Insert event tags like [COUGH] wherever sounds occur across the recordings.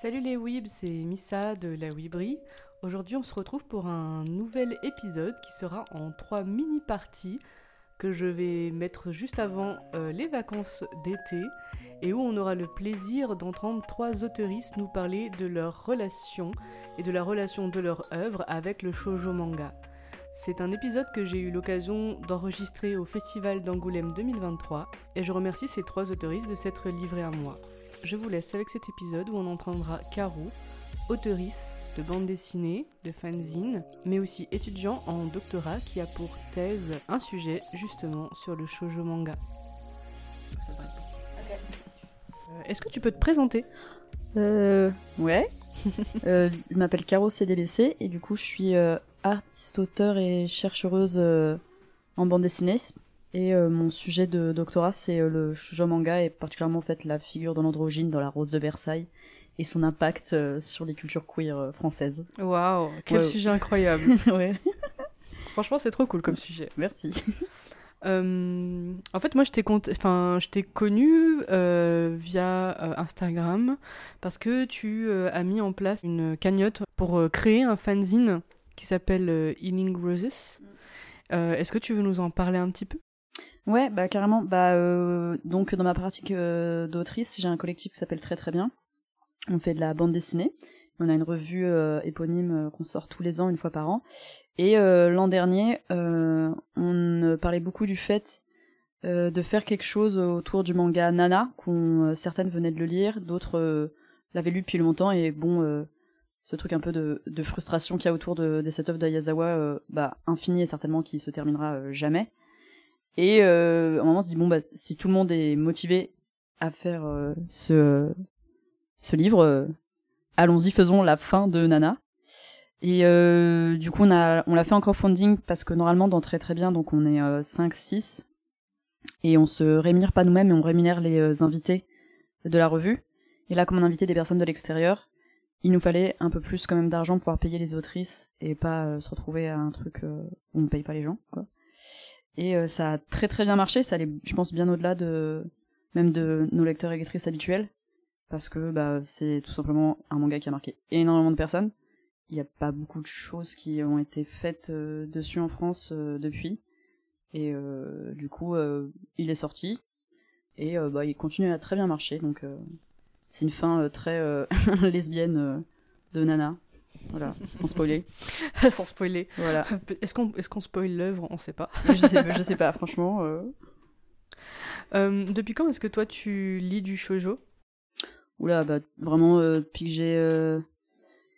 Salut les Weebs, c'est Missa de la Weebry. Aujourd'hui, on se retrouve pour un nouvel épisode qui sera en trois mini-parties que je vais mettre juste avant euh, les vacances d'été et où on aura le plaisir d'entendre trois auteuristes nous parler de leur relation et de la relation de leur œuvre avec le shoujo manga. C'est un épisode que j'ai eu l'occasion d'enregistrer au Festival d'Angoulême 2023 et je remercie ces trois auteuristes de s'être livrés à moi. Je vous laisse avec cet épisode où on entendra Caro, auteurice de bande dessinée, de fanzine, mais aussi étudiant en doctorat qui a pour thèse un sujet justement sur le shoujo manga. Euh, Est-ce que tu peux te présenter? Euh, ouais. [LAUGHS] euh, je m'appelle Caro CDBC et du coup je suis euh, artiste, auteur et chercheuse en bande dessinée. Et euh, mon sujet de doctorat c'est euh, le shoujo manga et particulièrement en fait la figure de l'androgyne dans la Rose de Versailles et son impact euh, sur les cultures queer françaises. Waouh, quel Ouais. sujet incroyable. [LAUGHS] ouais, Franchement, c'est trop cool comme sujet. merci. [LAUGHS] En fait, moi, je t'ai cont- enfin, je t'ai connu euh, via Instagram parce que tu as mis en place une cagnotte pour créer un fanzine qui s'appelle Healing Roses. Euh, Est-ce que tu veux nous en parler un petit peu? Ouais, bah carrément. Bah euh, donc dans ma pratique euh, d'autrice, j'ai un collectif qui s'appelle Très Très Bien. On fait de la bande dessinée. On a une revue euh, éponyme qu'on sort tous les ans, une fois par an. Et l'an dernier, on parlait beaucoup du fait de faire quelque chose autour du manga Nana, qu'on certaines venaient de le lire, d'autres l'avaient lu depuis longtemps. Et bon, ce truc un peu de, frustration qu'il y a autour de, de cette œuvre d'Ayazawa, bah infini et certainement qui se terminera jamais. Et euh, à un moment, on se dit bon bah si tout le monde est motivé à faire euh, ce ce livre, euh, allons-y, faisons la fin de Nana. Et euh, du coup, on a on l'a fait en crowdfunding parce que normalement dans très très bien, donc on est euh, 5 6 et on se rémunère pas nous-mêmes, mais on rémunère les euh, invités de la revue. Et là, comme on invitait des personnes de l'extérieur, il nous fallait un peu plus quand même d'argent pour pouvoir payer les autrices et pas euh, se retrouver à un truc euh, où on paye pas les gens, quoi. Et euh, ça a très très bien marché, ça allait, je pense, bien au-delà de même de nos lecteurs et lectrices habituels, parce que bah c'est tout simplement un manga qui a marqué énormément de personnes. Il n'y a pas beaucoup de choses qui ont été faites euh, dessus en France euh, depuis, et du coup il est sorti. Et bah il continue à très bien marcher, donc c'est une fin très [LAUGHS] lesbienne de Nana, voilà, sans spoiler, [LAUGHS] Sans spoiler. voilà. Est-ce qu'on est qu'on spoil l'œuvre? On sait pas. Je sais, je sais pas, [LAUGHS] franchement. euh, Euh, depuis quand est-ce que toi tu lis du shoujo? Oula, bah vraiment euh, depuis que j'ai,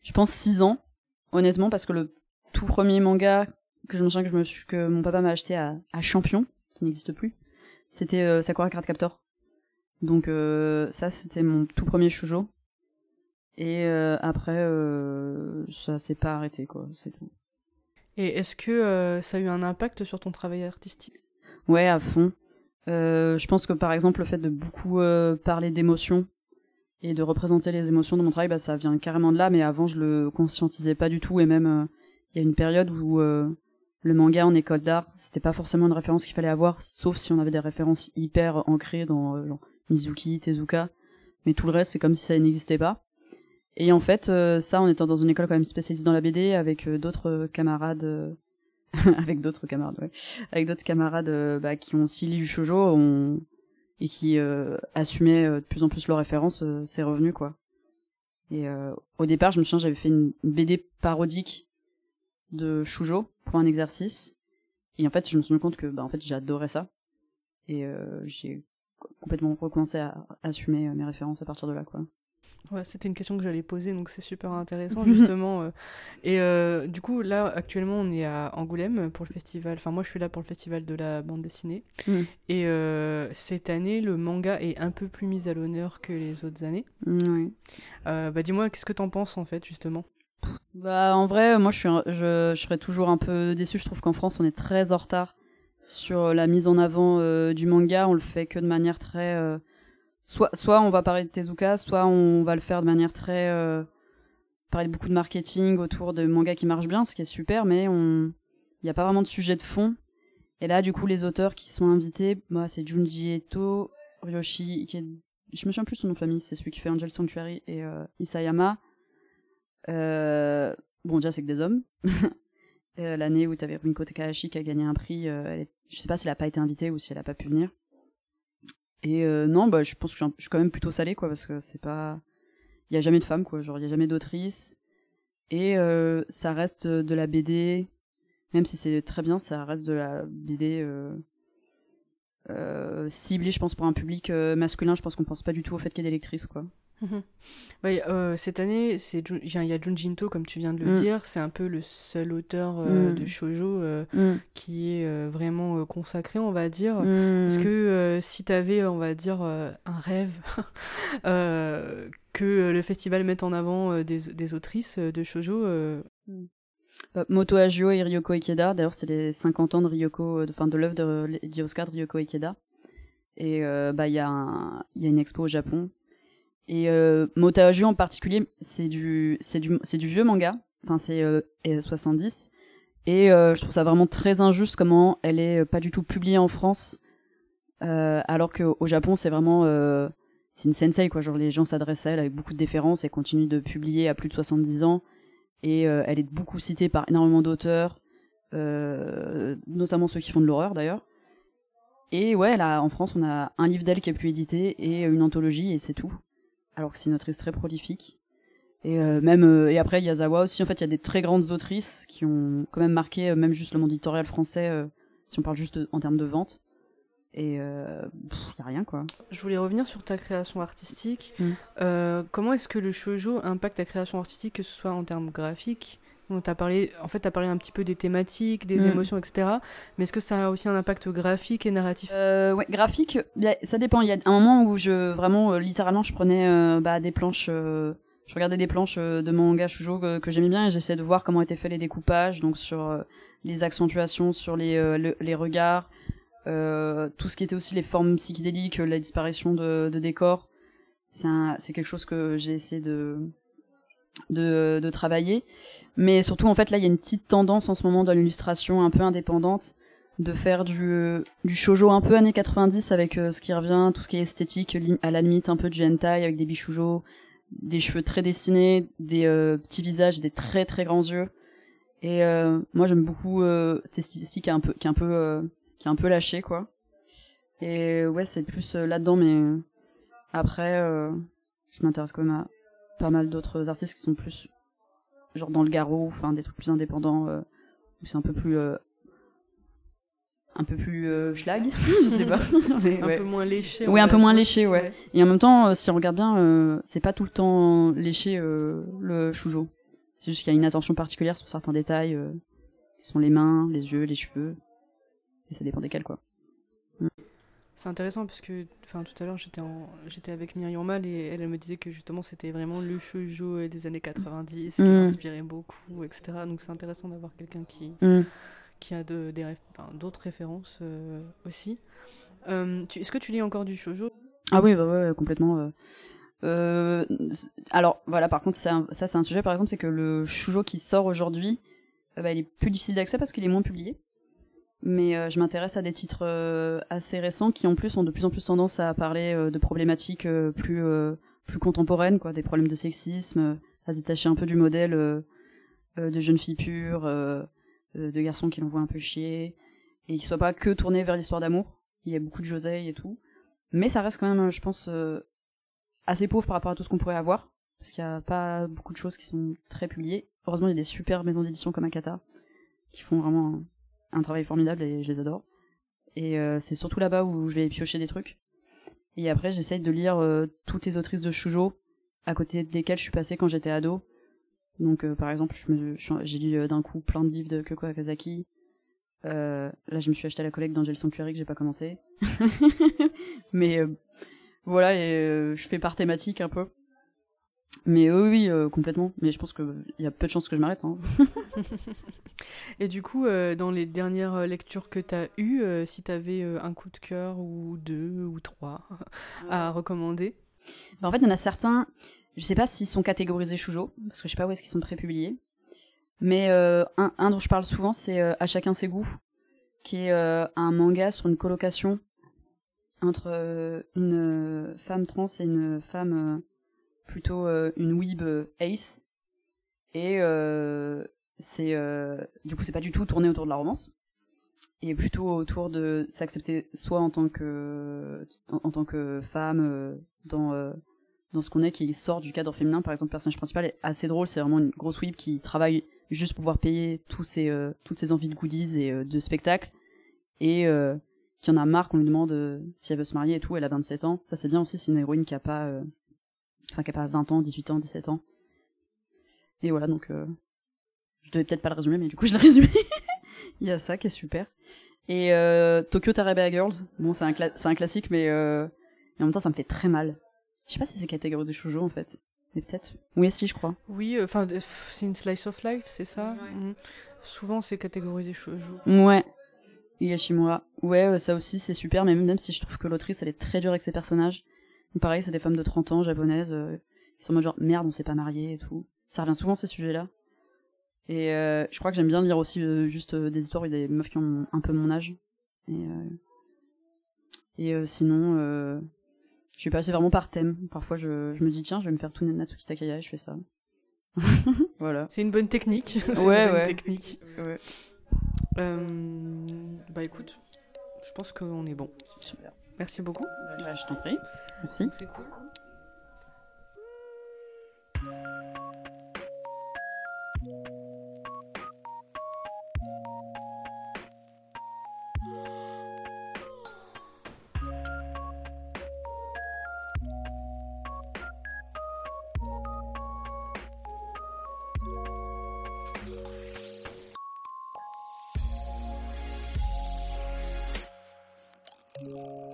je pense 6 ans, honnêtement, parce que le tout premier manga que je me souviens que je me suis, que mon papa m'a acheté à, à Champion, qui n'existe plus, c'était Sakura Card Captor. Donc ça, c'était mon tout premier shoujo. Et euh, après, euh, ça s'est pas arrêté, quoi, c'est tout. Et est-ce que euh, ça a eu un impact sur ton travail artistique? Ouais, à fond. Je pense que par exemple le fait de beaucoup parler d'émotions et de représenter les émotions dans mon travail, bah ça vient carrément de là. Mais avant, je le conscientisais pas du tout. Et même euh, il y a une période où euh, le manga en école d'art, c'était pas forcément une référence qu'il fallait avoir, sauf si on avait des références hyper ancrées dans euh, genre Mizuki, Tezuka. Mais tout le reste, c'est comme si ça n'existait pas. Et en fait, euh, ça, en étant dans une école quand même spécialisée dans la BD, avec euh, d'autres camarades, euh, [LAUGHS] avec d'autres camarades, ouais, avec d'autres camarades bah, qui ont aussi lu du shoujo on... et qui assumaient de plus en plus leurs références, c'est revenu quoi. Et au départ, je me souviens, j'avais fait une BD parodique de shoujo pour un exercice, et en fait, je me suis rendu compte que bah en fait, j'adorais ça, et j'ai complètement recommencé à assumer mes références à partir de là quoi. Ouais, c'était une question que j'allais poser, donc c'est super intéressant [LAUGHS] justement. euh. Et euh, du coup, là, actuellement, on est à Angoulême pour le festival. Enfin, moi, je suis là pour le festival de la bande dessinée. Mm. Et euh, cette année, le manga est un peu plus mis à l'honneur que les autres années. Oui. Euh, bah, dis-moi, qu'est-ce que t'en penses en fait, justement? Bah en vrai, moi je suis, un- je, je serais toujours un peu déçu. Je trouve qu'en France, on est très en retard sur la mise en avant du manga. On le fait que de manière très, soit, soit on va parler de Tezuka, soit on va le faire de manière très, euh, parler beaucoup de marketing autour de mangas qui marchent bien, ce qui est super, mais on, il n'y a pas vraiment de sujet de fond. Et là, du coup, les auteurs qui sont invités, moi, c'est Junji Eto, Ryoshi Ike- je me souviens plus son nom de famille, c'est celui qui fait Angel Sanctuary et Isayama. bon, déjà, c'est que des hommes. [LAUGHS] L'année où tu avais Rumiko Takahashi qui a gagné un prix, elle je sais pas si elle a pas été invitée ou si elle a pas pu venir. Et non, bah, je pense que je suis quand même plutôt salée, quoi, parce que c'est pas. Il y a jamais de femme, quoi. Genre, il a jamais d'autrice. Et ça reste de la BD, même si c'est très bien, ça reste de la BD euh, euh, ciblée, je pense, pour un public euh, masculin. Je pense qu'on pense pas du tout au fait qu'il y ait des lectrices, quoi. Mhm. Euh, cette année, il y a Junjinto, comme tu viens de le mm. dire, c'est un peu le seul auteur mm. de shoujo mm. qui est vraiment consacré, on va dire. Parce que si tu avais, on va dire, un rêve [LAUGHS] que le festival mette en avant des, des, autrices de shoujo, euh, Moto Agio et Ryoko Ikeda. D'ailleurs, c'est les 50 ans de Ryoko, euh, enfin de, l'œuvre de Lady Oscar de Ryoko Ikeda. Et euh, bah il y un, il y a une expo au Japon. Et euh, Moto Agio en particulier, c'est du c'est du c'est du vieux manga. Enfin c'est 70 et je trouve ça vraiment très injuste comment elle est pas du tout publiée en France alors qu'au Japon c'est vraiment c'est une sensei quoi genre les gens s'adressent à elle avec beaucoup de déférence et continuent de publier à plus de 70 ans et euh, elle est beaucoup citée par énormément d'auteurs, euh, notamment ceux qui font de l'horreur d'ailleurs. Et ouais, là, en France, on a un livre d'elle qui a pu éditer et une anthologie et c'est tout. Alors que c'est une autrice très prolifique. Et euh, même et après Yazawa aussi, en fait, il y a des très grandes autrices qui ont quand même marqué même juste le monde éditorial français, si on parle juste en termes de vente et il euh, a rien quoi. Je voulais revenir sur ta création artistique. Mm. Euh, comment est-ce que le shoujo impacte ta création artistique, que ce soit en termes graphiques as parlé, en fait, tu as parlé un petit peu des thématiques, des mm. émotions, etc. Mais est-ce que ça a aussi un impact graphique et narratif? Euh, Ouais, graphique, ça dépend. Il y a un moment où je, vraiment, littéralement, je prenais bah, des planches, je regardais des planches de mon manga shoujo que, j'aimais bien et j'essayais de voir comment étaient faits les découpages, donc sur les accentuations, sur les, les regards, euh, tout ce qui était aussi les formes psychédéliques, la disparition de, de décors, c'est quelque chose que j'ai essayé de, de, de travailler. Mais surtout, en fait, là, il y a une petite tendance en ce moment dans l'illustration un peu indépendante de faire du, du shoujo un peu années 90 avec euh, ce qui revient, tout ce qui est esthétique, à la limite un peu du hentai avec des bichoujo, des cheveux très dessinés, des euh, petits visages, des très très grands yeux. Et euh, moi j'aime beaucoup cette esthétique qui est un peu, qui est un peu qui est un peu lâché quoi. Et ouais, c'est plus euh, là-dedans, mais euh, après, euh, je m'intéresse quand même à pas mal d'autres artistes qui sont plus genre dans le garrot, enfin des trucs plus indépendants, où c'est un peu plus un peu plus schlag, [LAUGHS] je sais pas. [LAUGHS] un peu moins léché. Oui, un peu moins léché, ouais. Et en même temps, si on regarde bien, c'est pas tout le temps léché le shoujo. C'est juste qu'il y a une attention particulière sur certains détails, qui sont les mains, les yeux, les cheveux ça dépend desquels, quoi. C'est intéressant parce que, enfin, tout à l'heure, j'étais en... j'étais avec Myriam Mal et elle, me disait que justement c'était vraiment le shoujo des années 90 qui m'inspirait mm. beaucoup, etc. Donc c'est intéressant d'avoir quelqu'un qui, mm. qui a de, des d'autres références euh, aussi. Euh, est-ce que tu lis encore du shoujo? Ah oui, bah ouais, complètement. Euh, alors voilà, par contre, ça c'est un sujet par exemple, c'est que le shoujo qui sort aujourd'hui, bah, il est plus difficile d'accès parce qu'il est moins publié mais euh, je m'intéresse à des titres euh, assez récents qui en plus ont de plus en plus tendance à parler euh, de problématiques plus plus contemporaines quoi. Des problèmes de sexisme à se détacher un peu du modèle de jeunes filles pures de garçons qui l'envoient un peu chier. Et qui soient pas que tournés vers l'histoire d'amour. Il y a beaucoup de José et tout. Mais ça reste quand même je pense assez pauvre par rapport à tout ce qu'on pourrait avoir. Parce qu'il y a pas beaucoup de choses qui sont très publiées. Heureusement il y a des super maisons d'édition comme Akata qui font vraiment un travail formidable et je les adore. Et euh, c'est surtout là-bas où je vais piocher des trucs. Et après, j'essaye de lire euh, toutes les autrices de shoujo à côté desquelles je suis passée quand j'étais ado. Donc, euh, par exemple, j'ai lu d'un coup plein de livres de Kyoko Akazaki. là, je me suis acheté la collecte d'Angel Sanctuary que j'ai pas commencé. [LAUGHS] Mais voilà, et je fais par thématique un peu. Mais oui, oui, complètement. Mais je pense qu'il y a peu de chances que je m'arrête. Hein. [LAUGHS] Et du coup, euh, dans les dernières euh, lectures que tu as eues, euh, si tu avais un coup de cœur ou deux ou trois [LAUGHS] à recommander? Bah, En fait, il y en a certains, je sais pas s'ils sont catégorisés shoujo, parce que je sais pas où est-ce qu'ils sont prépubliés. Mais un, un, dont je parle souvent, c'est À chacun ses goûts, qui est un manga sur une colocation entre euh, une euh, femme trans et une femme euh, plutôt euh, une weeb euh, ace. Et euh, c'est du coup c'est pas du tout tourné autour de la romance. Et plutôt autour de s'accepter soit en tant que en, tant que femme dans dans ce qu'on est qui sort du cadre féminin. Par exemple le personnage principal est assez drôle. C'est vraiment une grosse weeb qui travaille juste pour pouvoir payer tous ses toutes ses envies de goodies et de spectacles. Et qui en a marre qu'on lui demande si elle veut se marier et tout. Elle a 27 ans. Ça c'est bien aussi. C'est une héroïne qui a pas enfin qui a pas 20 ans 18 ans 17 ans et voilà donc euh, je devais peut-être pas le résumer mais du coup je l'ai [LAUGHS] résumé il y a ça qui est super et euh, Tokyo Tarabea Girls bon c'est un cla- c'est un classique mais euh, et en même temps ça me fait très mal je sais pas si c'est catégorisé shoujo en fait mais peut-être oui si je crois Oui, euh, enfin, euh, c'est une slice of life, c'est ça Mm. Souvent, c'est catégorisé shoujo. Ouais. Higashimura. Ouais, euh, ça aussi, c'est super, mais même si je trouve que l'autrice, elle est très dure avec ses personnages. Pareil, c'est des femmes de 30 ans, japonaises, euh, qui sont en mode genre, merde, on s'est pas marié et tout. Ça revient souvent, ces sujets-là. Et euh, je crois que j'aime bien lire aussi euh, juste des histoires des meufs qui ont un peu mon âge. Et, et sinon, je suis passée vraiment par thème. Parfois, je, je me dis, tiens, je vais me faire tout Natsuki Takaya et je fais ça. [LAUGHS] voilà. C'est une bonne technique. [LAUGHS] Ouais, une bonne ouais. technique. Ouais. Bah écoute, je pense qu'on est bon. Super. Merci beaucoup. Bah, je t'en prie. Merci. C'est cool. Thank.